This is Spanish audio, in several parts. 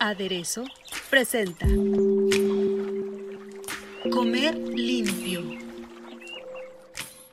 Aderezo presenta Comer limpio.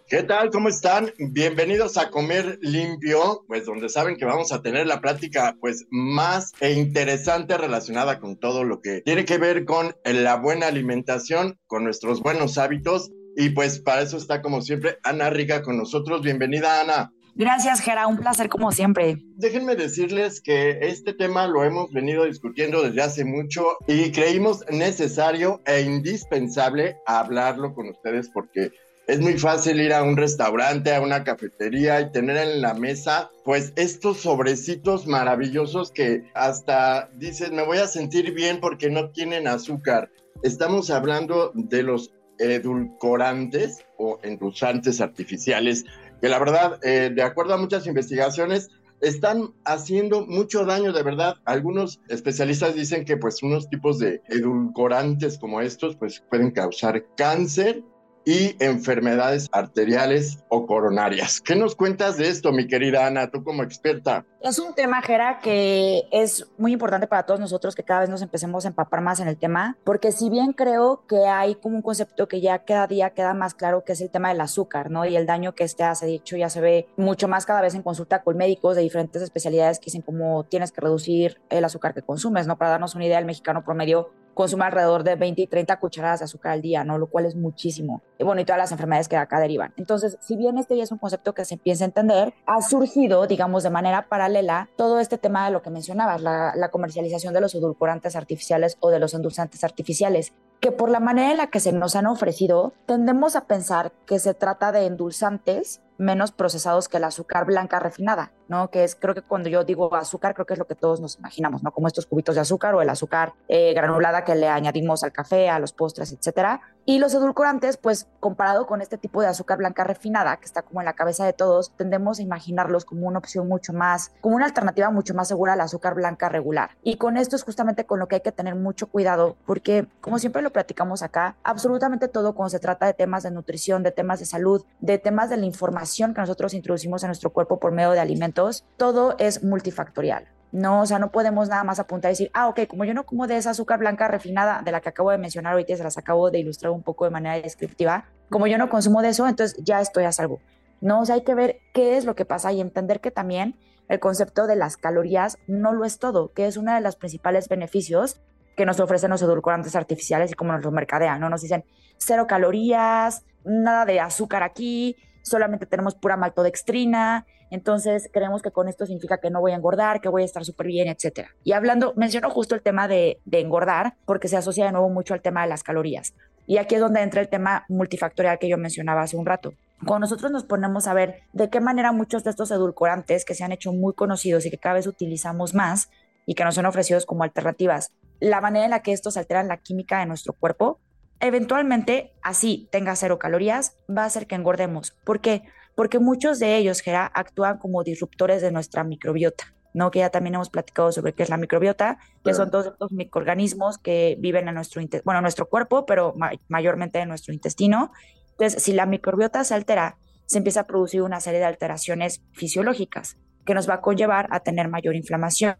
¿Qué tal? ¿Cómo están? Bienvenidos a Comer Limpio, pues donde saben que vamos a tener la plática pues más e interesante relacionada con todo lo que tiene que ver con la buena alimentación, con nuestros buenos hábitos y pues para eso está como siempre Ana Riga con nosotros. Bienvenida Ana. Gracias, Gera, un placer como siempre. Déjenme decirles que este tema lo hemos venido discutiendo desde hace mucho y creímos necesario e indispensable hablarlo con ustedes porque es muy fácil ir a un restaurante, a una cafetería y tener en la mesa pues estos sobrecitos maravillosos que hasta dices me voy a sentir bien porque no tienen azúcar. Estamos hablando de los edulcorantes o endulzantes artificiales que la verdad, eh, de acuerdo a muchas investigaciones, están haciendo mucho daño de verdad. Algunos especialistas dicen que pues unos tipos de edulcorantes como estos pues pueden causar cáncer y enfermedades arteriales o coronarias. ¿Qué nos cuentas de esto, mi querida Ana, tú como experta? Es un tema, Jera, que es muy importante para todos nosotros que cada vez nos empecemos a empapar más en el tema, porque si bien creo que hay como un concepto que ya cada día queda más claro, que es el tema del azúcar, ¿no? Y el daño que este hace, dicho, ya se ve mucho más cada vez en consulta con médicos de diferentes especialidades que dicen cómo tienes que reducir el azúcar que consumes, ¿no? Para darnos una idea, el mexicano promedio consume alrededor de 20 y 30 cucharadas de azúcar al día, ¿no? Lo cual es muchísimo. Y bueno, y todas las enfermedades que de acá derivan. Entonces, si bien este ya es un concepto que se empieza a entender, ha surgido, digamos, de manera paralela todo este tema de lo que mencionabas, la, la comercialización de los edulcorantes artificiales o de los endulzantes artificiales, que por la manera en la que se nos han ofrecido, tendemos a pensar que se trata de endulzantes menos procesados que el azúcar blanca refinada, ¿no? Que es, creo que cuando yo digo azúcar, creo que es lo que todos nos imaginamos, ¿no? Como estos cubitos de azúcar o el azúcar eh, granulada que le añadimos al café, a los postres, etcétera. Y los edulcorantes, pues comparado con este tipo de azúcar blanca refinada que está como en la cabeza de todos, tendemos a imaginarlos como una opción mucho más, como una alternativa mucho más segura al azúcar blanca regular. Y con esto es justamente con lo que hay que tener mucho cuidado, porque como siempre lo platicamos acá, absolutamente todo cuando se trata de temas de nutrición, de temas de salud, de temas de la información que nosotros introducimos en nuestro cuerpo por medio de alimentos, todo es multifactorial. No, o sea, no podemos nada más apuntar y decir, ah, ok, como yo no como de esa azúcar blanca refinada de la que acabo de mencionar ahorita, se las acabo de ilustrar un poco de manera descriptiva, como yo no consumo de eso, entonces ya estoy a salvo. No, o sea, hay que ver qué es lo que pasa y entender que también el concepto de las calorías no lo es todo, que es uno de los principales beneficios que nos ofrecen los edulcorantes artificiales y como nos los mercadean, ¿no? Nos dicen cero calorías, nada de azúcar aquí, solamente tenemos pura maltodextrina, entonces creemos que con esto significa que no voy a engordar, que voy a estar súper bien, etcétera. Y hablando, menciono justo el tema de, de engordar porque se asocia de nuevo mucho al tema de las calorías. Y aquí es donde entra el tema multifactorial que yo mencionaba hace un rato. Cuando nosotros nos ponemos a ver de qué manera muchos de estos edulcorantes que se han hecho muy conocidos y que cada vez utilizamos más y que nos son ofrecidos como alternativas, la manera en la que estos alteran la química de nuestro cuerpo, eventualmente, así tenga cero calorías, va a hacer que engordemos. ¿Por qué? Porque muchos de ellos, Gera, actúan como disruptores de nuestra microbiota. ¿no? que ya también hemos platicado sobre qué es la microbiota, que son todos estos microorganismos que viven en nuestro, bueno, nuestro cuerpo, pero mayormente en nuestro intestino. Entonces, si la microbiota se altera, se empieza a producir una serie de alteraciones fisiológicas que nos va a conllevar a tener mayor inflamación,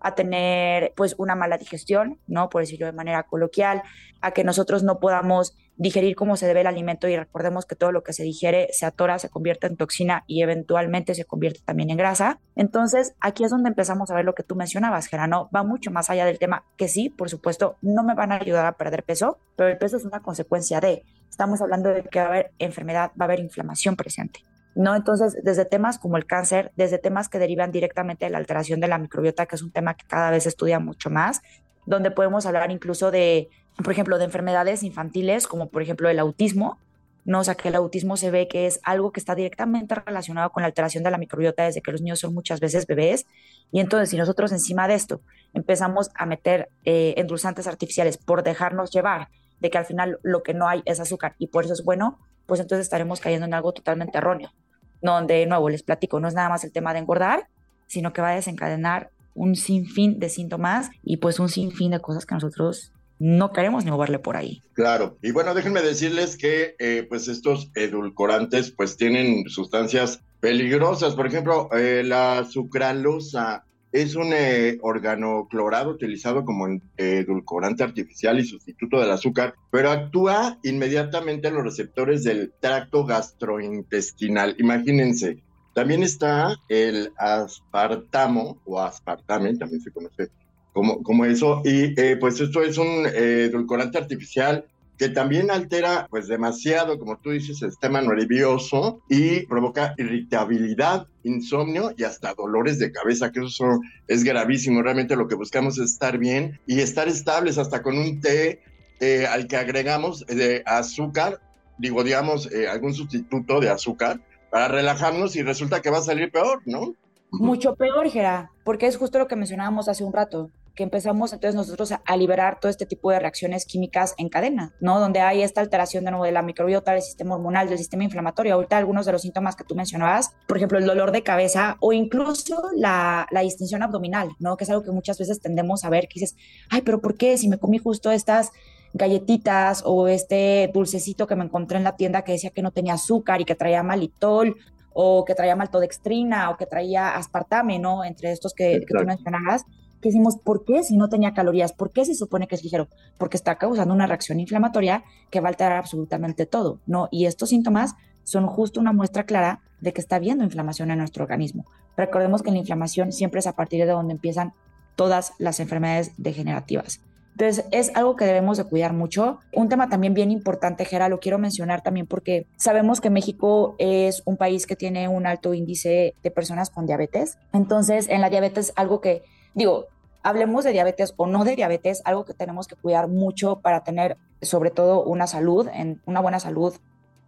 a tener pues una mala digestión, ¿no? Por decirlo de manera coloquial, a que nosotros no podamos digerir como se debe el alimento y recordemos que todo lo que se digiere se atora, se convierte en toxina y eventualmente se convierte también en grasa. Entonces, aquí es donde empezamos a ver lo que tú mencionabas, Gerano, va mucho más allá del tema que sí, por supuesto, no me van a ayudar a perder peso, pero el peso es una consecuencia de, estamos hablando de que va a haber enfermedad, va a haber inflamación presente. ¿no? Entonces, desde temas como el cáncer, desde temas que derivan directamente de la alteración de la microbiota, que es un tema que cada vez estudia mucho más, donde podemos hablar incluso de, por ejemplo, de enfermedades infantiles, como por ejemplo el autismo, ¿no? O sea, que el autismo se ve que es algo que está directamente relacionado con la alteración de la microbiota desde que los niños son muchas veces bebés. Y entonces, si nosotros encima de esto empezamos a meter eh, endulzantes artificiales por dejarnos llevar de que al final lo que no hay es azúcar y por eso es bueno, pues entonces estaremos cayendo en algo totalmente erróneo. Donde, de nuevo, les platico, no es nada más el tema de engordar, sino que va a desencadenar un sinfín de síntomas y pues un sinfín de cosas que nosotros no queremos ni moverle por ahí. Claro, y bueno, déjenme decirles que eh, pues estos edulcorantes pues tienen sustancias peligrosas, por ejemplo, eh, la sucralosa es un eh, órgano clorado utilizado como edulcorante artificial y sustituto del azúcar, pero actúa inmediatamente en los receptores del tracto gastrointestinal. Imagínense, también está el aspartamo o aspartame, también se conoce como, como eso. Y eh, pues esto es un eh, edulcorante artificial que también altera pues demasiado, como tú dices, el sistema nervioso y provoca irritabilidad, insomnio y hasta dolores de cabeza, que eso es gravísimo. Realmente lo que buscamos es estar bien y estar estables hasta con un té eh, al que agregamos de azúcar, digo, digamos, algún sustituto de azúcar para relajarnos y resulta que va a salir peor, ¿no? Mucho peor, Gera, porque es justo lo que mencionábamos hace un rato que empezamos entonces nosotros a, liberar todo este tipo de reacciones químicas en cadena, ¿no? Donde hay esta alteración de nuevo de la microbiota, del sistema hormonal, del sistema inflamatorio. Ahorita algunos de los síntomas que tú mencionabas, por ejemplo, el dolor de cabeza o incluso la, la distensión abdominal, ¿no? Que es algo que muchas veces tendemos a ver, que dices, ay, pero ¿por qué si me comí justo estas galletitas o este dulcecito que me encontré en la tienda que decía que no tenía azúcar y que traía malitol o que traía maltodextrina o que traía aspartame, ¿no? Entre estos que, que tú mencionabas que decimos, ¿por qué si no tenía calorías? ¿Por qué se supone que es ligero? Porque está causando una reacción inflamatoria que va a alterar absolutamente todo, ¿no? Y estos síntomas son justo una muestra clara de que está habiendo inflamación en nuestro organismo. Recordemos que la inflamación siempre es a partir de donde empiezan todas las enfermedades degenerativas. Entonces, es algo que debemos de cuidar mucho. Un tema también bien importante, Gera, lo quiero mencionar también porque sabemos que México es un país que tiene un alto índice de personas con diabetes. Entonces, en la diabetes, algo que, digo, hablemos de diabetes o no de diabetes, algo que tenemos que cuidar mucho para tener sobre todo una salud, en, una buena salud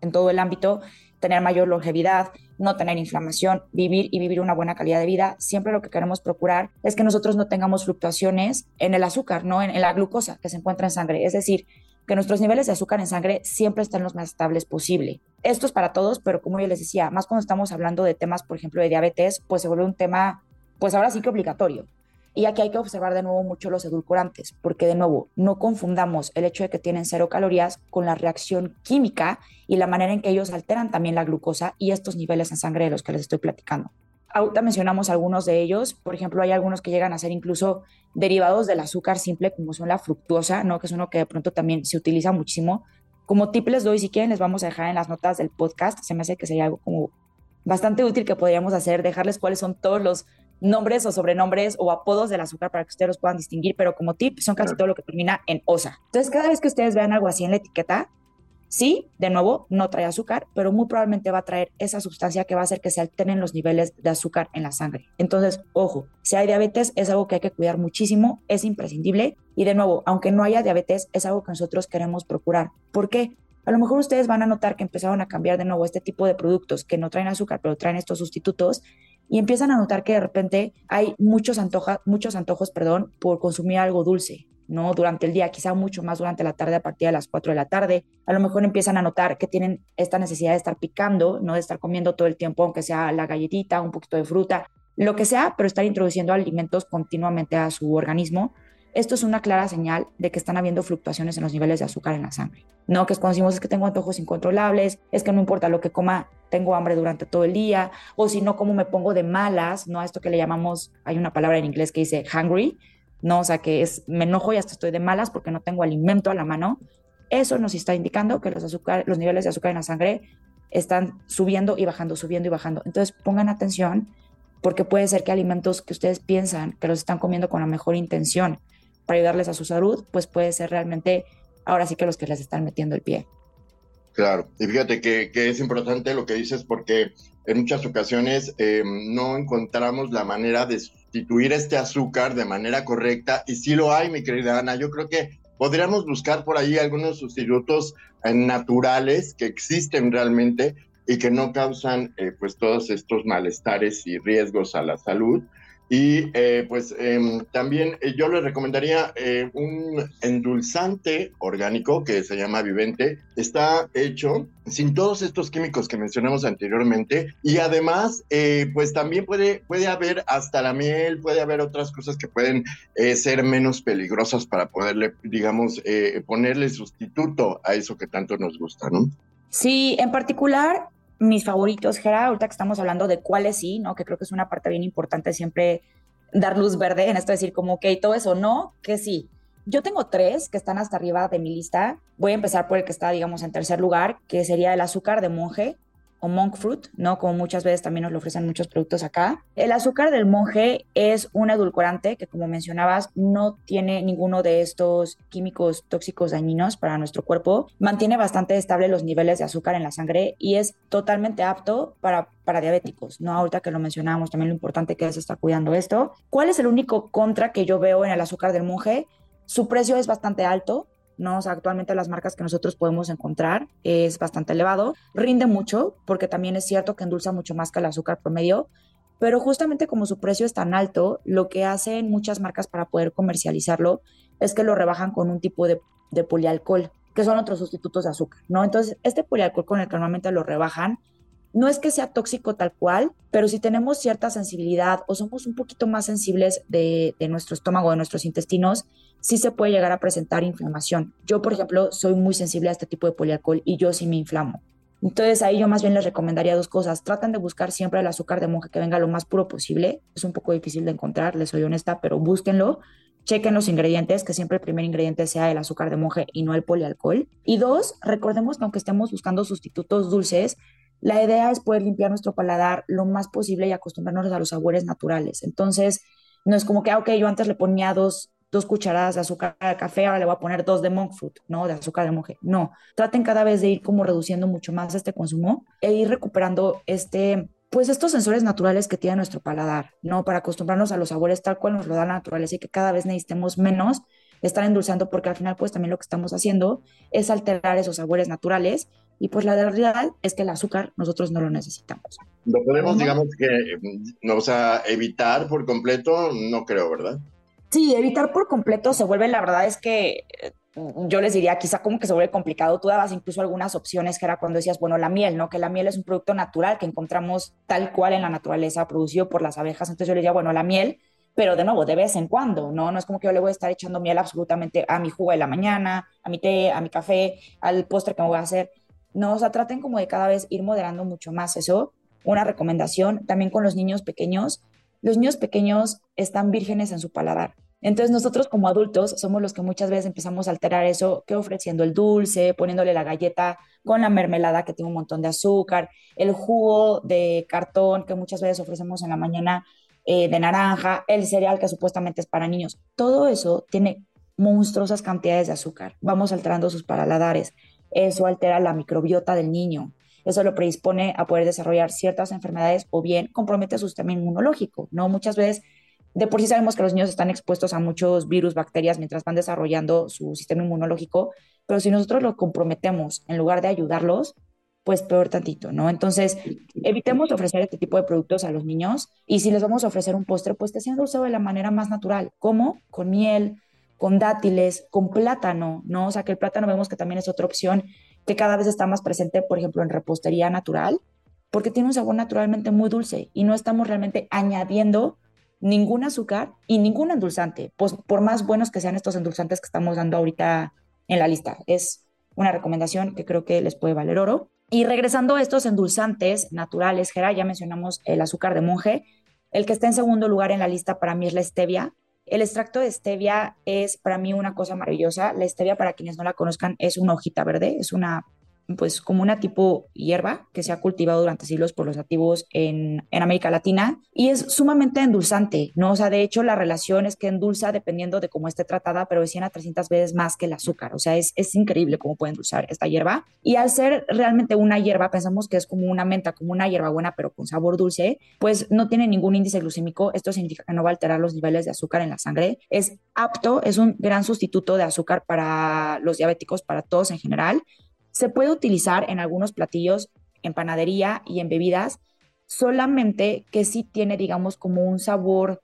en todo el ámbito, tener mayor longevidad, no tener inflamación, vivir y vivir una buena calidad de vida. Siempre lo que queremos procurar es que nosotros no tengamos fluctuaciones en el azúcar, no en, en la glucosa que se encuentra en sangre. Es decir, que nuestros niveles de azúcar en sangre siempre estén los más estables posible. Esto es para todos, pero como yo les decía, más cuando estamos hablando de temas, por ejemplo, de diabetes, pues se vuelve un tema, pues ahora sí que obligatorio. Y aquí hay que observar de nuevo mucho los edulcorantes, porque de nuevo, no confundamos el hecho de que tienen cero calorías con la reacción química y la manera en que ellos alteran también la glucosa y estos niveles en sangre de los que les estoy platicando. Ahorita mencionamos algunos de ellos, por ejemplo, hay algunos que llegan a ser incluso derivados del azúcar simple, como son la fructuosa, ¿no? que es uno que de pronto también se utiliza muchísimo. Como tip les doy, si quieren, les vamos a dejar en las notas del podcast. Se me hace que sería algo como bastante útil que podríamos hacer, dejarles cuáles son todos los nombres o sobrenombres o apodos del azúcar para que ustedes los puedan distinguir, pero como tip son casi todo lo que termina en osa. Entonces, cada vez que ustedes vean algo así en la etiqueta, sí, de nuevo, no trae azúcar, pero muy probablemente va a traer esa sustancia que va a hacer que se alteren los niveles de azúcar en la sangre. Entonces, ojo, si hay diabetes es algo que hay que cuidar muchísimo, es imprescindible y de nuevo, aunque no haya diabetes, es algo que nosotros queremos procurar. ¿Por qué? A lo mejor ustedes van a notar que empezaron a cambiar de nuevo este tipo de productos que no traen azúcar, pero traen estos sustitutos y empiezan a notar que de repente hay muchos, antoja, muchos antojos perdón, por consumir algo dulce, ¿no? Durante el día, quizá mucho más durante la tarde a partir de las 4 de la tarde. A lo mejor empiezan a notar que tienen esta necesidad de estar picando, no de estar comiendo todo el tiempo, aunque sea la galletita, un poquito de fruta, lo que sea, pero estar introduciendo alimentos continuamente a su organismo esto es una clara señal de que están habiendo fluctuaciones en los niveles de azúcar en la sangre. No que es cuando decimos es que tengo antojos incontrolables, es que no importa lo que coma, tengo hambre durante todo el día, o si no, como me pongo de malas, ¿no? Esto que le llamamos, hay una palabra en inglés que dice hungry, ¿no? O sea, que es, me enojo y hasta estoy de malas porque no tengo alimento a la mano. Eso nos está indicando que los, azúcar, los niveles de azúcar en la sangre están subiendo y bajando, subiendo y bajando. Entonces pongan atención porque puede ser que alimentos que ustedes piensan que los están comiendo con la mejor intención, para ayudarles a su salud, pues puede ser realmente ahora sí que los que les están metiendo el pie. Claro, y fíjate que, es importante lo que dices porque en muchas ocasiones em, no encontramos la manera de sustituir este azúcar de manera correcta y sí lo hay, mi querida Ana. Yo creo que podríamos buscar por ahí algunos sustitutos naturales que existen realmente y que no causan pues todos estos malestares y riesgos a la salud. Y eh, pues em, también eh, yo le recomendaría eh, un endulzante orgánico que se llama Vivente. Está hecho sin todos estos químicos que mencionamos anteriormente y además pues también puede, puede haber hasta la miel, puede haber otras cosas que pueden ser menos peligrosas para poderle, digamos, ponerle sustituto a eso que tanto nos gusta, ¿no? Sí, en particular mis favoritos, Gera, ahorita que estamos hablando de cuáles sí, ¿no? Que creo que es una parte bien importante siempre dar luz verde en esto, decir como, ok, todo eso no, que sí. Yo tengo tres que están hasta arriba de mi lista. Voy a empezar por el que está, digamos, en tercer lugar, que sería el azúcar de monje o monk fruit, ¿no? Como muchas veces también nos lo ofrecen muchos productos acá. El azúcar del monje es un edulcorante que, como mencionabas, no tiene ninguno de estos químicos tóxicos dañinos para nuestro cuerpo. Mantiene bastante estable los niveles de azúcar en la sangre y es totalmente apto para, para diabéticos, ¿no? Ahorita que lo mencionábamos, también lo importante que es estar cuidando esto. ¿Cuál es el único contra que yo veo en el azúcar del monje? Su precio es bastante alto, ¿no? actualmente las marcas que nosotros podemos encontrar es bastante elevado. Rinde mucho porque también es cierto que endulza mucho más que el azúcar promedio, pero justamente como su precio es tan alto, lo que hacen muchas marcas para poder comercializarlo es que lo rebajan con un tipo de, de polialcohol, que son otros sustitutos de azúcar, ¿no? Entonces, este polialcohol con el que normalmente lo rebajan no es que sea tóxico tal cual, pero si tenemos cierta sensibilidad o somos un poquito más sensibles de, nuestro estómago, de nuestros intestinos, sí se puede llegar a presentar inflamación. Yo, por ejemplo, soy muy sensible a este tipo de polialcohol y yo sí me inflamo. Entonces ahí yo más bien les recomendaría dos cosas. Traten de buscar siempre el azúcar de monje que venga lo más puro posible. Es un poco difícil de encontrar, les soy honesta, pero búsquenlo. Chequen los ingredientes, que siempre el primer ingrediente sea el azúcar de monje y no el polialcohol. Y dos, recordemos que aunque estemos buscando sustitutos dulces, la idea es poder limpiar nuestro paladar lo más posible y acostumbrarnos a los sabores naturales. Entonces, no es como que, ah, ok, yo antes le ponía dos, dos cucharadas de azúcar de café, ahora le voy a poner dos de monk fruit, ¿no? De azúcar de monje. No, traten cada vez de ir como reduciendo mucho más este consumo e ir recuperando este, pues estos sensores naturales que tiene nuestro paladar, ¿no? Para acostumbrarnos a los sabores tal cual nos lo da la naturaleza y que cada vez necesitemos menos estar endulzando porque al final pues también lo que estamos haciendo es alterar esos sabores naturales y pues la realidad es que el azúcar nosotros no lo necesitamos. ¿Lo podemos, digamos que, no, o sea, evitar por completo? No creo, ¿verdad? Sí, evitar por completo se vuelve, la verdad es que eh, yo les diría, quizá como que se vuelve complicado. Tú dabas incluso algunas opciones que era cuando decías, bueno, la miel, ¿no? Que la miel es un producto natural que encontramos tal cual en la naturaleza, producido por las abejas. Entonces yo les diría, bueno, la miel, pero de nuevo, de vez en cuando, ¿no? No es como que yo le voy a estar echando miel absolutamente a mi jugo de la mañana, a mi té, a mi café, al postre que me voy a hacer. No, o sea, traten como de cada vez ir moderando mucho más eso. Una recomendación también con los niños pequeños. Los niños pequeños están vírgenes en su paladar. Entonces nosotros como adultos somos los que muchas veces empezamos a alterar eso, que ofreciendo el dulce, poniéndole la galleta con la mermelada que tiene un montón de azúcar, el jugo de cartón que muchas veces ofrecemos en la mañana eh, de naranja, el cereal que supuestamente es para niños. Todo eso tiene monstruosas cantidades de azúcar. Vamos alterando sus paladares eso altera la microbiota del niño. Eso lo predispone a poder desarrollar ciertas enfermedades o bien compromete su sistema inmunológico, ¿no? Muchas veces, de por sí sabemos que los niños están expuestos a muchos virus, bacterias mientras van desarrollando su sistema inmunológico, pero si nosotros lo comprometemos en lugar de ayudarlos, pues peor tantito, ¿no? Entonces, evitemos ofrecer este tipo de productos a los niños y si les vamos a ofrecer un postre, pues que sean dulce de la manera más natural, como con miel, con dátiles, con plátano, ¿no? O sea, que el plátano vemos que también es otra opción que cada vez está más presente, por ejemplo, en repostería natural, porque tiene un sabor naturalmente muy dulce y no estamos realmente añadiendo ningún azúcar y ningún endulzante, pues por más buenos que sean estos endulzantes que estamos dando ahorita en la lista. Es una recomendación que creo que les puede valer oro. Y regresando a estos endulzantes naturales, Gera, ya mencionamos el azúcar de monje. El que está en segundo lugar en la lista para mí es la stevia. El extracto de stevia es para mí una cosa maravillosa. La stevia, para quienes no la conozcan, es una hojita verde, es una pues como una tipo hierba que se ha cultivado durante siglos por los nativos en, América Latina y es sumamente endulzante, ¿no? O sea, de hecho la relación es que endulza dependiendo de cómo esté tratada, pero es 100 a 300 veces más que el azúcar, o sea, es, es increíble cómo puede endulzar esta hierba. Y al ser realmente una hierba, pensamos que es como una menta, como una hierba buena, pero con sabor dulce, pues no tiene ningún índice glucémico, esto significa que no va a alterar los niveles de azúcar en la sangre, es apto, es un gran sustituto de azúcar para los diabéticos, para todos en general, Se puede utilizar en algunos platillos, en panadería y en bebidas, solamente que sí tiene, digamos, como un sabor,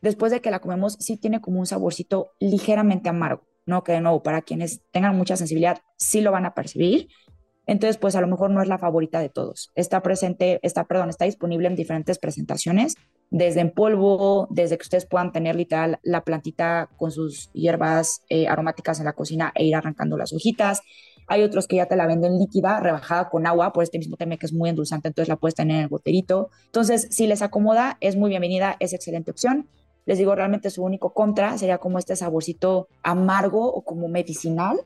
después de que la comemos, sí tiene como un saborcito ligeramente amargo, ¿no? Que de nuevo, para quienes tengan mucha sensibilidad, sí lo van a percibir. Entonces, pues a lo mejor no es la favorita de todos. Está presente, está, perdón, está disponible en diferentes presentaciones, desde en polvo, desde que ustedes puedan tener literal la plantita con sus hierbas eh, aromáticas en la cocina e ir arrancando las hojitas, hay otros que ya te la venden líquida, rebajada con agua, por este mismo tema que es muy endulzante, entonces la puedes tener en el boterito. Entonces, si les acomoda, es muy bienvenida, es excelente opción. Les digo, realmente su único contra sería como este saborcito amargo o como medicinal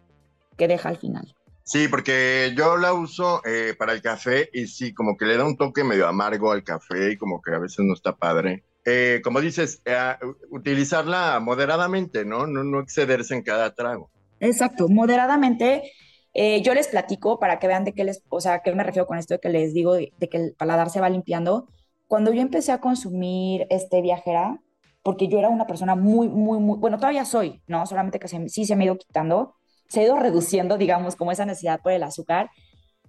que deja al final. Sí, porque yo la uso eh, para el café y sí, como que le da un toque medio amargo al café y como que a veces no está padre. Eh, como dices, eh, utilizarla moderadamente, ¿no? ¿no? No excederse en cada trago. Exacto, moderadamente eh, yo les platico para que vean de qué les, o sea, qué me refiero con esto de que les digo de, que el paladar se va limpiando. Cuando yo empecé a consumir este viajera, porque yo era una persona muy, muy, muy, bueno, todavía soy, ¿no? Solamente que sí se me ha ido quitando, se ha ido reduciendo, digamos, como esa necesidad por el azúcar.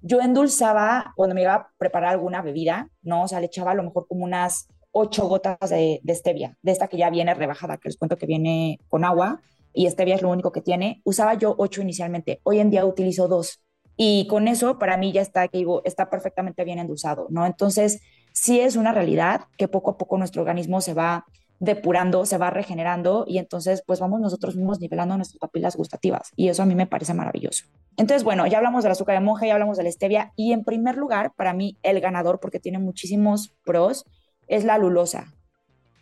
Yo endulzaba cuando me iba a preparar alguna bebida, ¿no? O sea, le echaba a lo mejor como unas ocho gotas de, de stevia, de esta que ya viene rebajada, que les cuento que viene con agua y stevia es lo único que tiene. Usaba yo ocho inicialmente, hoy en día utilizo dos. Y con eso, para mí ya está, que digo, está perfectamente bien endulzado, ¿no? Entonces, sí es una realidad que poco a poco nuestro organismo se va depurando, se va regenerando y entonces pues vamos nosotros mismos nivelando nuestras papilas gustativas y eso a mí me parece maravilloso. Entonces, bueno, ya hablamos del azúcar de monje, ya hablamos de la stevia y en primer lugar, para mí el ganador, porque tiene muchísimos pros, es la lulosa.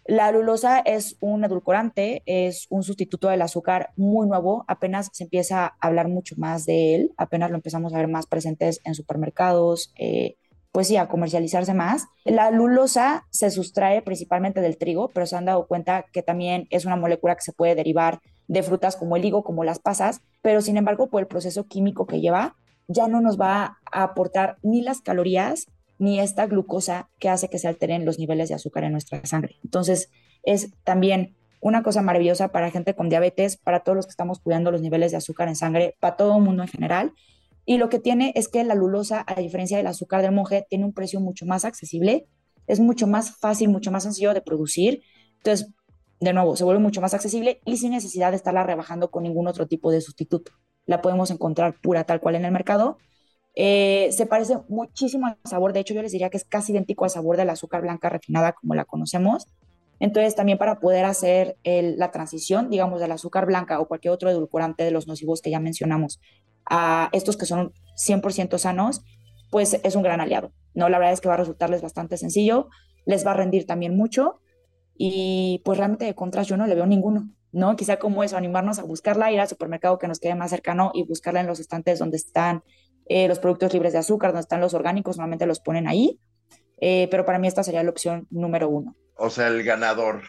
La lulosa es un edulcorante, es un sustituto del azúcar muy nuevo, apenas se empieza a hablar mucho más de él, apenas lo empezamos a ver más presentes en supermercados, eh, pues sí, a comercializarse más. La lulosa se sustrae principalmente del trigo, pero se han dado cuenta que también es una molécula que se puede derivar de frutas como el higo, como las pasas, pero sin embargo, por el proceso químico que lleva, ya no nos va a aportar ni las calorías ni esta glucosa que hace que se alteren los niveles de azúcar en nuestra sangre. Entonces, es también una cosa maravillosa para gente con diabetes, para todos los que estamos cuidando los niveles de azúcar en sangre, para todo el mundo en general. Y lo que tiene es que la lulosa, a diferencia del azúcar del monje, tiene un precio mucho más accesible, es mucho más fácil, mucho más sencillo de producir. Entonces, de nuevo, se vuelve mucho más accesible y sin necesidad de estarla rebajando con ningún otro tipo de sustituto. La podemos encontrar pura tal cual en el mercado eh, se parece muchísimo al sabor, de hecho yo les diría que es casi idéntico al sabor del azúcar blanca refinada como la conocemos. Entonces también para poder hacer la transición, digamos, del azúcar blanca o cualquier otro edulcorante de los nocivos que ya mencionamos a estos que son 100% sanos, pues es un gran aliado. No, la verdad es que va a resultarles bastante sencillo, les va a rendir también mucho y pues realmente de contras yo no le veo ninguno, ¿no? Quizá como eso, animarnos a buscarla, ir al supermercado que nos quede más cercano y buscarla en los estantes donde están eh, los productos libres de azúcar, donde están los orgánicos, normalmente los ponen ahí, eh, pero para mí esta sería la opción número uno. O sea, el ganador.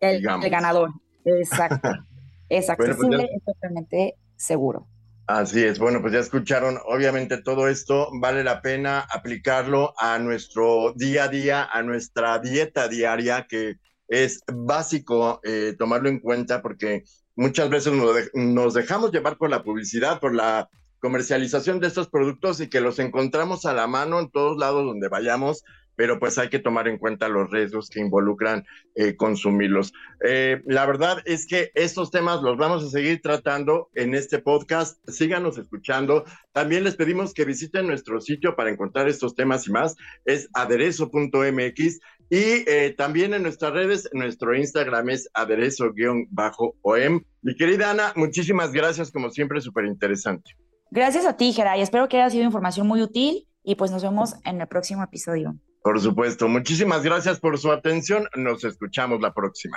El, ganador, exacto. es pues accesible, es totalmente seguro. Así es, bueno, pues ya escucharon, obviamente todo esto vale la pena aplicarlo a nuestro día a día, a nuestra dieta diaria, que es básico eh, tomarlo en cuenta porque muchas veces nos dejamos llevar por la publicidad, por la comercialización de estos productos y que los encontramos a la mano en todos lados donde vayamos, pero pues hay que tomar en cuenta los riesgos que involucran eh, consumirlos. Eh, la verdad es que estos temas los vamos a seguir tratando en este podcast. Síganos escuchando. También les pedimos que visiten nuestro sitio para encontrar estos temas y más. Es aderezo.mx y eh, también en nuestras redes, nuestro Instagram es aderezo-om. Mi querida Ana, muchísimas gracias, como siempre, súper interesante. Gracias a ti, Geray. Espero que haya sido información muy útil y pues nos vemos en el próximo episodio. Por supuesto. Muchísimas gracias por su atención. Nos escuchamos la próxima.